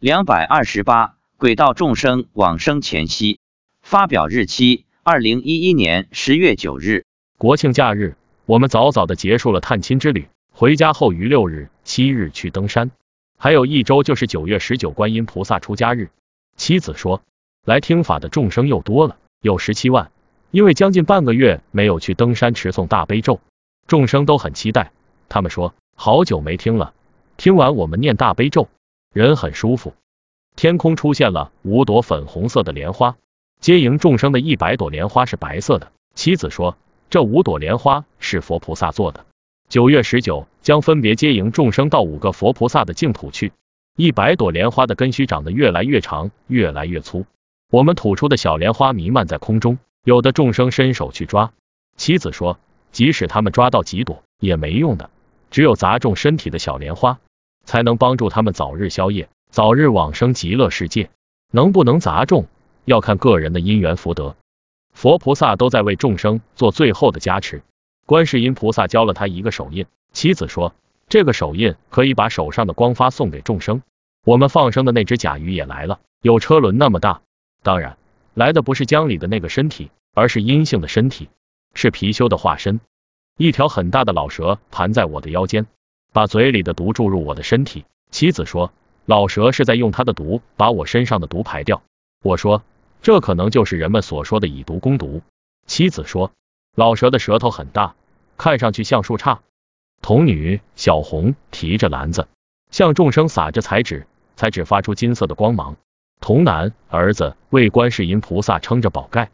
两百二十八，轨道众生往生前夕。发表日期：二零一一年十月九日。国庆假日，我们早早的结束了探亲之旅。回家后于六日、七日去登山，还有一周就是九月十九观音菩萨出家日。妻子说，来听法的众生又多了，有十七万。因为将近半个月没有去登山持诵大悲咒，众生都很期待。他们说，好久没听了，听完我们念大悲咒，人很舒服。天空出现了五朵粉红色的莲花，接迎众生的一百朵莲花是白色的。妻子说，这五朵莲花是佛菩萨做的。九月十九将分别接迎众生到五个佛菩萨的净土去。一百朵莲花的根须长得越来越长，越来越粗。我们吐出的小莲花弥漫在空中，有的众生伸手去抓。妻子说，即使他们抓到几朵也没用的，只有砸中身体的小莲花，才能帮助他们早日消业，早日往生极乐世界。能不能砸中，要看个人的因缘福德。佛菩萨都在为众生做最后的加持。观世音菩萨教了他一个手印，妻子说，这个手印可以把手上的光发送给众生。我们放生的那只甲鱼也来了，有车轮那么大，当然来的不是江里的那个身体，而是阴性的身体，是貔貅的化身。一条很大的老蛇盘在我的腰间，把嘴里的毒注入我的身体。妻子说，老蛇是在用它的毒把我身上的毒排掉。我说，这可能就是人们所说的以毒攻毒。妻子说。老蛇的舌头很大，看上去像树杈。童女小红提着篮子，向众生撒着彩纸，彩纸发出金色的光芒。童男儿子为观世音菩萨撑着宝盖。